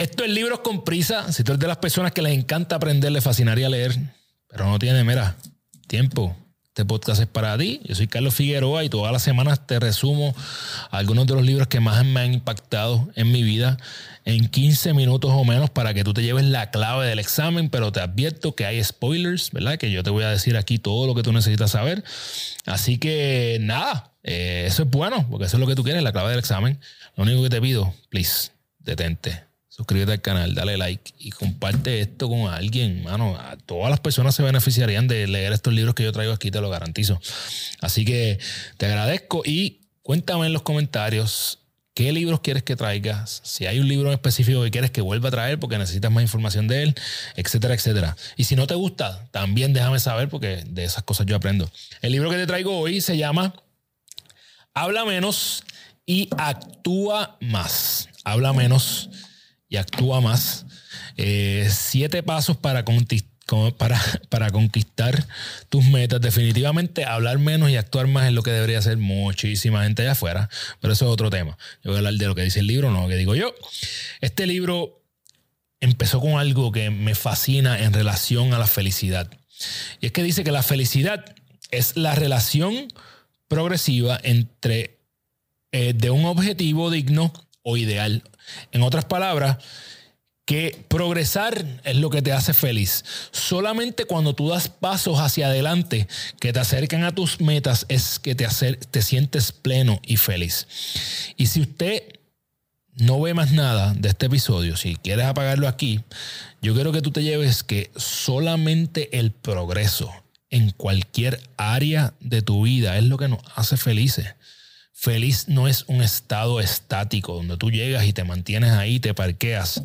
Esto es Libros con Prisa. Si tú eres de las personas que les encanta aprender, les fascinaría leer, pero no tiene, mira, tiempo. Este podcast es para ti. Yo soy Carlos Figueroa y todas las semanas te resumo algunos de los libros que más me han impactado en mi vida en 15 minutos o menos para que tú te lleves la clave del examen, pero te advierto que hay spoilers, ¿verdad? Que yo te voy a decir aquí todo lo que tú necesitas saber. Así que nada, eh, eso es bueno, porque eso es lo que tú quieres, la clave del examen. Lo único que te pido, please, detente suscríbete al canal, dale like y comparte esto con alguien, mano. todas las personas se beneficiarían de leer estos libros que yo traigo aquí, te lo garantizo. Así que te agradezco y cuéntame en los comentarios qué libros quieres que traigas, si hay un libro en específico que quieres que vuelva a traer porque necesitas más información de él, etcétera, etcétera. Y si no te gusta, también déjame saber porque de esas cosas yo aprendo. El libro que te traigo hoy se llama Habla menos y actúa más. Habla menos y actúa más. Eh, siete pasos para, para, para conquistar tus metas. Definitivamente hablar menos y actuar más es lo que debería hacer muchísima gente allá afuera, pero eso es otro tema. Yo voy a hablar de lo que dice el libro, no lo que digo yo. Este libro empezó con algo que me fascina en relación a la felicidad. Y es que dice que la felicidad es la relación progresiva entre eh, de un objetivo digno o ideal en otras palabras, que progresar es lo que te hace feliz. Solamente cuando tú das pasos hacia adelante que te acercan a tus metas es que te, te sientes pleno y feliz. Y si usted no ve más nada de este episodio, si quieres apagarlo aquí, yo quiero que tú te lleves que solamente el progreso en cualquier área de tu vida es lo que nos hace felices. Feliz no es un estado estático donde tú llegas y te mantienes ahí, te parqueas.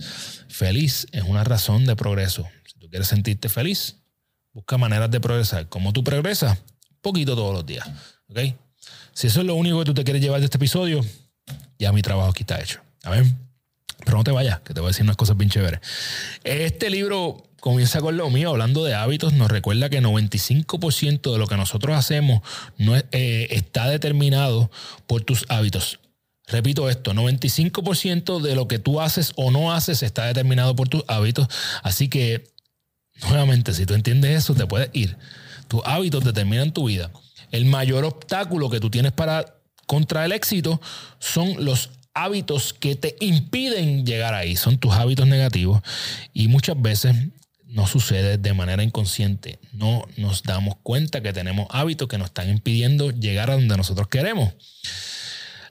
Feliz es una razón de progreso. Si tú quieres sentirte feliz, busca maneras de progresar. ¿Cómo tú progresas? Poquito todos los días. ¿Ok? Si eso es lo único que tú te quieres llevar de este episodio, ya mi trabajo aquí está hecho. A ver. Pero no te vayas, que te voy a decir unas cosas bien chéveres. Este libro comienza con lo mío, hablando de hábitos, nos recuerda que 95% de lo que nosotros hacemos no eh, está determinado por tus hábitos. Repito esto, 95% de lo que tú haces o no haces está determinado por tus hábitos. Así que, nuevamente, si tú entiendes eso, te puedes ir. Tus hábitos determinan tu vida. El mayor obstáculo que tú tienes para contra el éxito son los hábitos que te impiden llegar ahí. Son tus hábitos negativos. Y muchas veces no sucede de manera inconsciente. No nos damos cuenta que tenemos hábitos que nos están impidiendo llegar a donde nosotros queremos.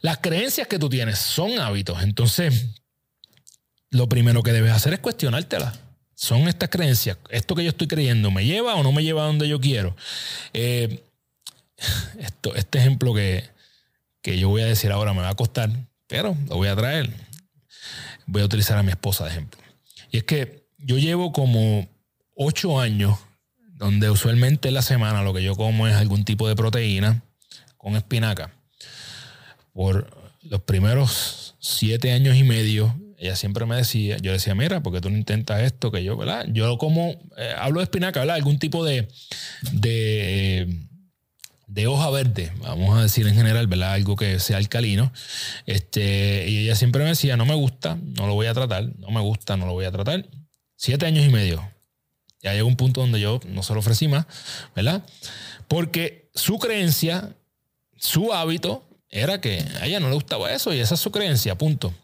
Las creencias que tú tienes son hábitos. Entonces, lo primero que debes hacer es cuestionártelas. Son estas creencias. Esto que yo estoy creyendo, ¿me lleva o no me lleva a donde yo quiero? Eh, esto, este ejemplo que, que yo voy a decir ahora me va a costar, pero lo voy a traer. Voy a utilizar a mi esposa de ejemplo. Y es que yo llevo como ocho años donde usualmente en la semana lo que yo como es algún tipo de proteína con espinaca. Por los primeros siete años y medio, ella siempre me decía, yo decía, mira, porque tú no intentas esto que yo, ¿verdad? Yo como, eh, hablo de espinaca, ¿verdad? Algún tipo de, de, de, hoja verde, vamos a decir en general, ¿verdad? Algo que sea alcalino. Este, y ella siempre me decía, no me gusta, no lo voy a tratar, no me gusta, no lo voy a tratar. Siete años y medio. Ya llegó un punto donde yo no se lo ofrecí más, ¿verdad? Porque su creencia, su hábito era que a ella no le gustaba eso y esa es su creencia, punto.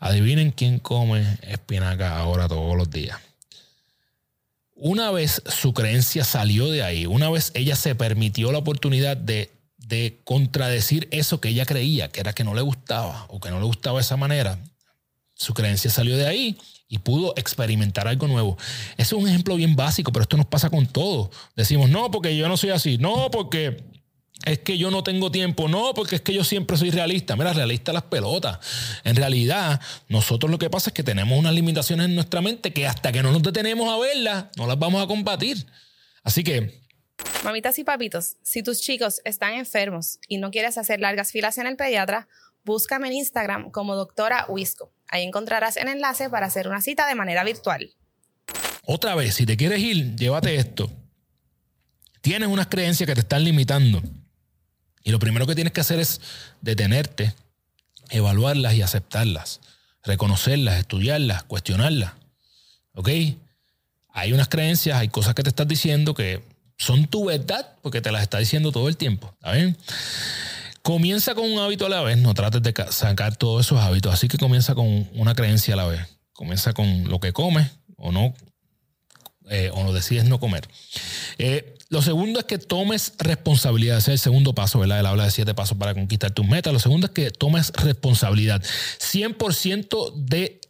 Adivinen quién come espinaca ahora todos los días. Una vez su creencia salió de ahí, una vez ella se permitió la oportunidad de, de contradecir eso que ella creía, que era que no le gustaba o que no le gustaba esa manera, su creencia salió de ahí y pudo experimentar algo nuevo. Ese es un ejemplo bien básico, pero esto nos pasa con todo. Decimos, no, porque yo no soy así, no, porque es que yo no tengo tiempo, no, porque es que yo siempre soy realista. Mira, realista las pelotas. En realidad, nosotros lo que pasa es que tenemos unas limitaciones en nuestra mente que hasta que no nos detenemos a verlas, no las vamos a combatir. Así que... Mamitas y papitos, si tus chicos están enfermos y no quieres hacer largas filas en el pediatra, búscame en Instagram como doctora Wisco. Ahí encontrarás el enlace para hacer una cita de manera virtual. Otra vez, si te quieres ir, llévate esto. Tienes unas creencias que te están limitando. Y lo primero que tienes que hacer es detenerte, evaluarlas y aceptarlas. reconocerlas, estudiarlas, cuestionarlas. ¿Ok? Hay unas creencias, hay cosas que te estás diciendo que son tu verdad porque te las está diciendo todo el tiempo. ¿Está bien? Comienza con un hábito a la vez, no trates de sacar todos esos hábitos, así que comienza con una creencia a la vez. Comienza con lo que comes o no, eh, o decides no comer. Eh, lo segundo es que tomes responsabilidad. Ese es el segundo paso, ¿verdad? Él habla de siete pasos para conquistar tus metas. Lo segundo es que tomes responsabilidad. 100% de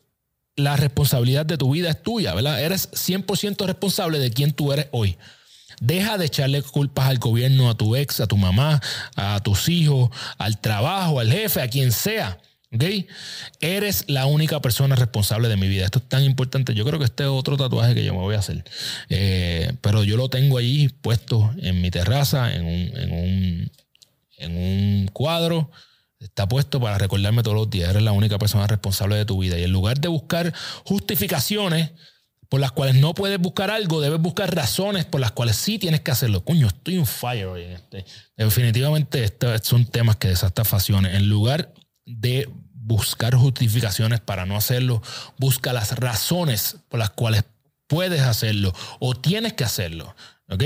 la responsabilidad de tu vida es tuya, ¿verdad? Eres 100% responsable de quién tú eres hoy. Deja de echarle culpas al gobierno, a tu ex, a tu mamá, a tus hijos, al trabajo, al jefe, a quien sea. ¿Ok? Eres la única persona responsable de mi vida. Esto es tan importante. Yo creo que este es otro tatuaje que yo me voy a hacer. Eh, pero yo lo tengo ahí puesto en mi terraza, en un, en un, en un cuadro. Está puesto para recordarme todos los días. Eres la única persona responsable de tu vida. Y en lugar de buscar justificaciones, por las cuales no puedes buscar algo, debes buscar razones por las cuales sí tienes que hacerlo. Coño, estoy en fire hoy. Este. Definitivamente estos son temas que desatasfaciones. En lugar de buscar justificaciones para no hacerlo, busca las razones por las cuales puedes hacerlo o tienes que hacerlo. ¿Ok?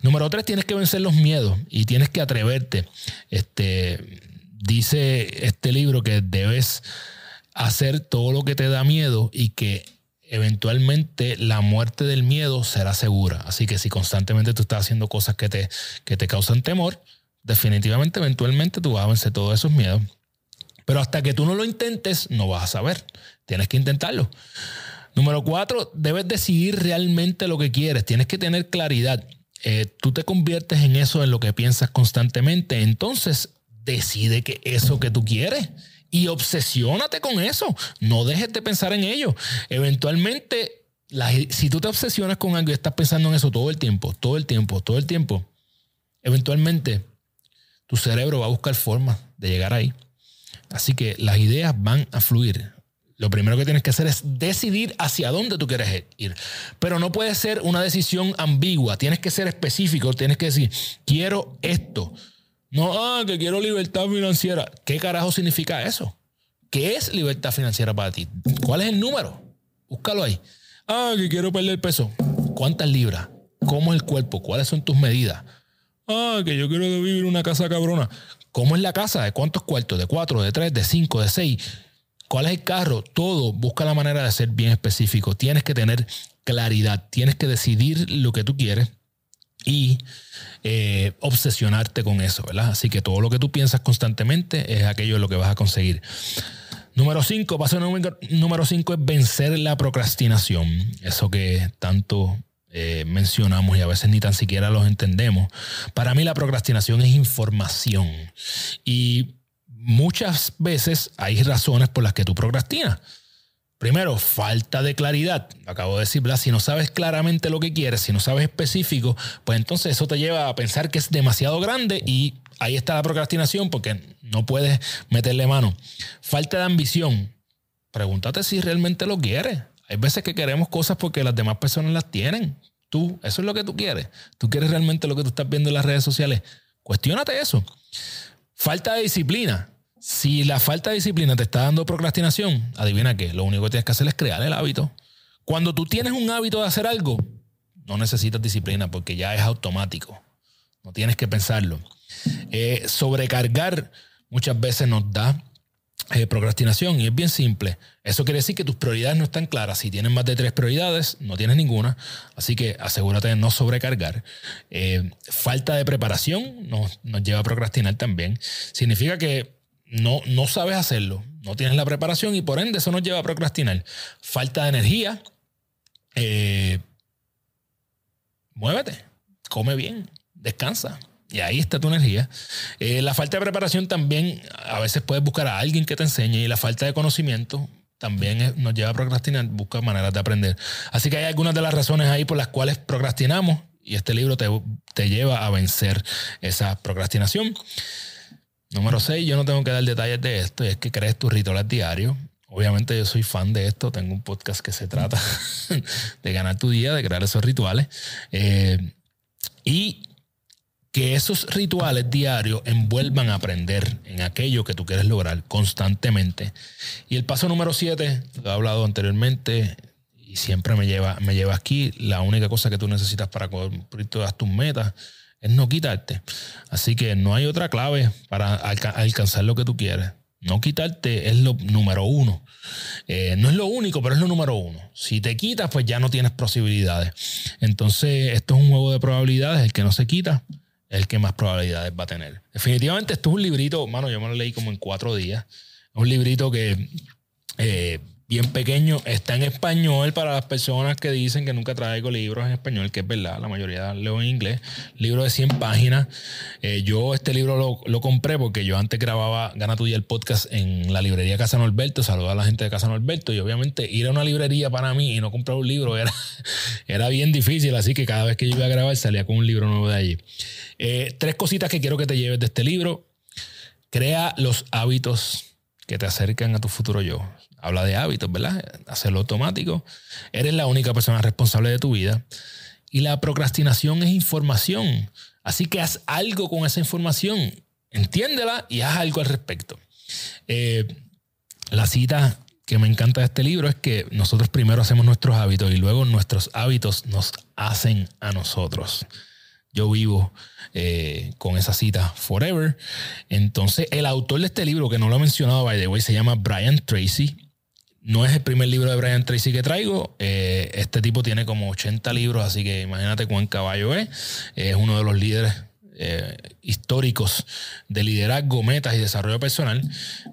Número tres, tienes que vencer los miedos y tienes que atreverte. Este, dice este libro que debes hacer todo lo que te da miedo y que eventualmente la muerte del miedo será segura. Así que si constantemente tú estás haciendo cosas que te, que te causan temor, definitivamente eventualmente tú vas a vencer todos esos miedos. Pero hasta que tú no lo intentes, no vas a saber. Tienes que intentarlo. Número cuatro, debes decidir realmente lo que quieres. Tienes que tener claridad. Eh, tú te conviertes en eso, en lo que piensas constantemente. Entonces, decide que eso que tú quieres y obsesiónate con eso. No dejes de pensar en ello. Eventualmente, si tú te obsesionas con algo y estás pensando en eso todo el tiempo, todo el tiempo, todo el tiempo, eventualmente tu cerebro va a buscar formas de llegar ahí. Así que las ideas van a fluir. Lo primero que tienes que hacer es decidir hacia dónde tú quieres ir. Pero no puede ser una decisión ambigua. Tienes que ser específico. Tienes que decir, quiero esto. No, ah, que quiero libertad financiera. ¿Qué carajo significa eso? ¿Qué es libertad financiera para ti? ¿Cuál es el número? Búscalo ahí. Ah, que quiero perder peso. ¿Cuántas libras? ¿Cómo es el cuerpo? ¿Cuáles son tus medidas? Ah, que yo quiero vivir una casa cabrona. ¿Cómo es la casa? ¿De cuántos cuartos? ¿De cuatro? ¿De tres? ¿De cinco? ¿De seis? ¿Cuál es el carro? Todo. Busca la manera de ser bien específico. Tienes que tener claridad. Tienes que decidir lo que tú quieres y eh, obsesionarte con eso, ¿verdad? Así que todo lo que tú piensas constantemente es aquello lo que vas a conseguir. Número 5, paso número 5 es vencer la procrastinación. Eso que tanto eh, mencionamos y a veces ni tan siquiera los entendemos. Para mí la procrastinación es información y muchas veces hay razones por las que tú procrastinas. Primero, falta de claridad. Acabo de decir, si no sabes claramente lo que quieres, si no sabes específico, pues entonces eso te lleva a pensar que es demasiado grande y ahí está la procrastinación porque no puedes meterle mano. Falta de ambición. Pregúntate si realmente lo quieres. Hay veces que queremos cosas porque las demás personas las tienen. Tú, eso es lo que tú quieres. Tú quieres realmente lo que tú estás viendo en las redes sociales. Cuestiónate eso. Falta de disciplina. Si la falta de disciplina te está dando procrastinación, adivina qué, lo único que tienes que hacer es crear el hábito. Cuando tú tienes un hábito de hacer algo, no necesitas disciplina porque ya es automático. No tienes que pensarlo. Eh, sobrecargar muchas veces nos da eh, procrastinación y es bien simple. Eso quiere decir que tus prioridades no están claras. Si tienes más de tres prioridades, no tienes ninguna. Así que asegúrate de no sobrecargar. Eh, falta de preparación nos, nos lleva a procrastinar también. Significa que no, no sabes hacerlo, no tienes la preparación y por ende eso nos lleva a procrastinar. Falta de energía. Eh, muévete, come bien, descansa. Y ahí está tu energía. Eh, la falta de preparación también, a veces puedes buscar a alguien que te enseñe y la falta de conocimiento también nos lleva a procrastinar, busca maneras de aprender. Así que hay algunas de las razones ahí por las cuales procrastinamos y este libro te, te lleva a vencer esa procrastinación. Número 6, yo no tengo que dar detalles de esto, y es que crees tus rituales diarios. Obviamente yo soy fan de esto, tengo un podcast que se trata de ganar tu día, de crear esos rituales. Eh, y que esos rituales diarios envuelvan a aprender en aquello que tú quieres lograr constantemente. Y el paso número siete, lo he hablado anteriormente y siempre me lleva, me lleva aquí, la única cosa que tú necesitas para cumplir todas tus metas es no quitarte. Así que no hay otra clave para alcanzar lo que tú quieres. No quitarte es lo número uno. Eh, no es lo único, pero es lo número uno. Si te quitas, pues ya no tienes posibilidades. Entonces, esto es un juego de probabilidades. El que no se quita es el que más probabilidades va a tener. Definitivamente, esto es un librito, mano, yo me lo leí como en cuatro días. Un librito que eh, bien pequeño. Está en español para las personas que dicen que nunca traigo libros en español, que es verdad, la mayoría leo en inglés. Libro de 100 páginas. Eh, yo este libro lo, compré porque yo antes grababa Gana Tuya el podcast en la librería Casa Norberto. Saludo a la gente de Casa Norberto. Y obviamente ir a una librería para mí y no comprar un libro era, era bien difícil. Así que cada vez que yo iba a grabar salía con un libro nuevo de allí. Eh, tres cositas que quiero que te lleves de este libro. Crea los hábitos que te acercan a tu futuro yo habla de hábitos, ¿verdad? Hacerlo automático. Eres la única persona responsable de tu vida. Y la procrastinación es información. Así que haz algo con esa información. Entiéndela y haz algo al respecto. Eh, la cita que me encanta de este libro es que nosotros primero hacemos nuestros hábitos y luego nuestros hábitos nos hacen a nosotros. Yo vivo eh, con esa cita forever. Entonces, el autor de este libro, que no lo he mencionado, by the way, se llama Brian Tracy. No es el primer libro de Brian Tracy que traigo. Eh, este tipo tiene como 80 libros, así que imagínate cuán caballo es. Es uno de los líderes eh, históricos de liderazgo, metas y desarrollo personal.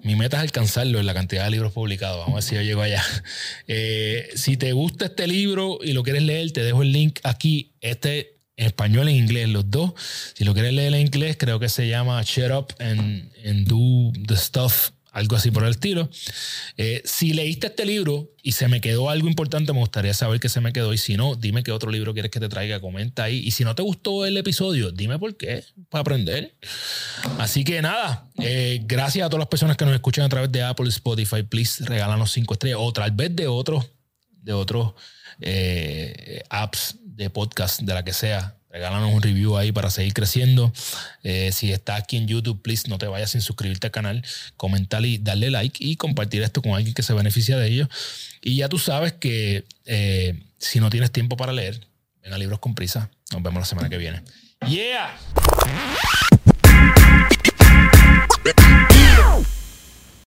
Mi meta es alcanzarlo en la cantidad de libros publicados. Vamos a ver si yo llego allá. Eh, si te gusta este libro y lo quieres leer, te dejo el link aquí. Este en español e inglés, los dos. Si lo quieres leer en inglés, creo que se llama Shut Up and Do the Stuff algo así por el estilo. Eh, si leíste este libro y se me quedó algo importante, me gustaría saber qué se me quedó. Y si no, dime qué otro libro quieres que te traiga, comenta ahí. Y si no te gustó el episodio, dime por qué, para aprender. Así que nada, eh, gracias a todas las personas que nos escuchan a través de Apple, Spotify. Please, regálanos cinco estrellas o tal vez de otros, de otros eh, apps de podcast, de la que sea regálanos un review ahí para seguir creciendo. Eh, si estás aquí en YouTube, please no te vayas sin suscribirte al canal, comentar y darle like y compartir esto con alguien que se beneficia de ello. Y ya tú sabes que eh, si no tienes tiempo para leer, ven a Libros con Prisa. Nos vemos la semana que viene. ¡Yeah!